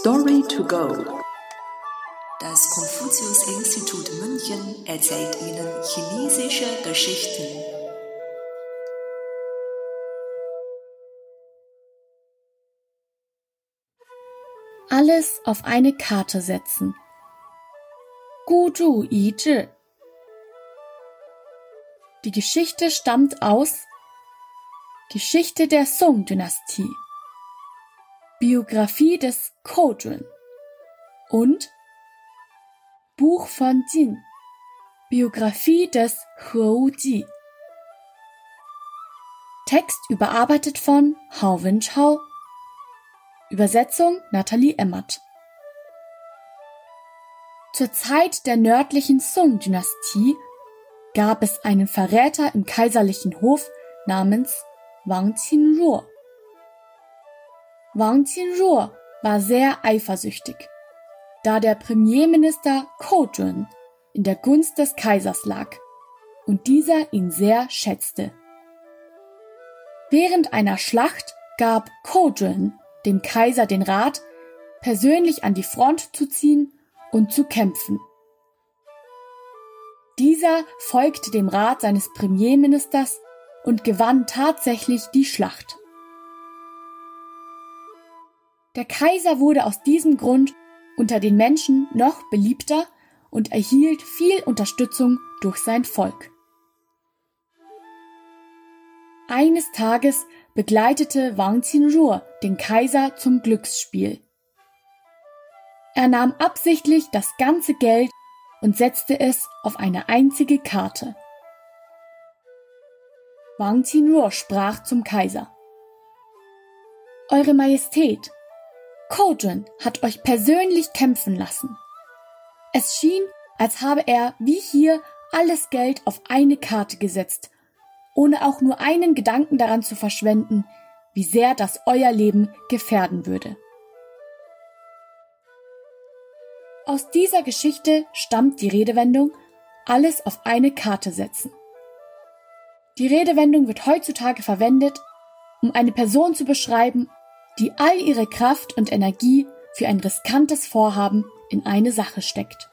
Story to go. Das Konfuzius-Institut München erzählt Ihnen chinesische Geschichten. Alles auf eine Karte setzen. Guzhu Yi Die Geschichte stammt aus Geschichte der Song-Dynastie Biografie des Kodun und Buch von Jin. Biografie des He Wuji Text überarbeitet von Hao Wenchao. Übersetzung Nathalie Emmert. Zur Zeit der nördlichen Song-Dynastie gab es einen Verräter im kaiserlichen Hof namens Wang Qinruo. Wang Qinruo war sehr eifersüchtig, da der Premierminister Ko Jun in der Gunst des Kaisers lag und dieser ihn sehr schätzte. Während einer Schlacht gab Ko Jun dem Kaiser den Rat, persönlich an die Front zu ziehen und zu kämpfen. Dieser folgte dem Rat seines Premierministers und gewann tatsächlich die Schlacht. Der Kaiser wurde aus diesem Grund unter den Menschen noch beliebter und erhielt viel Unterstützung durch sein Volk. Eines Tages begleitete Wang Qinruo den Kaiser zum Glücksspiel. Er nahm absichtlich das ganze Geld und setzte es auf eine einzige Karte. Wang Qinruo sprach zum Kaiser. Eure Majestät, Kojun hat euch persönlich kämpfen lassen. Es schien, als habe er, wie hier, alles Geld auf eine Karte gesetzt, ohne auch nur einen Gedanken daran zu verschwenden, wie sehr das euer Leben gefährden würde. Aus dieser Geschichte stammt die Redewendung alles auf eine Karte setzen. Die Redewendung wird heutzutage verwendet, um eine Person zu beschreiben die all ihre Kraft und Energie für ein riskantes Vorhaben in eine Sache steckt.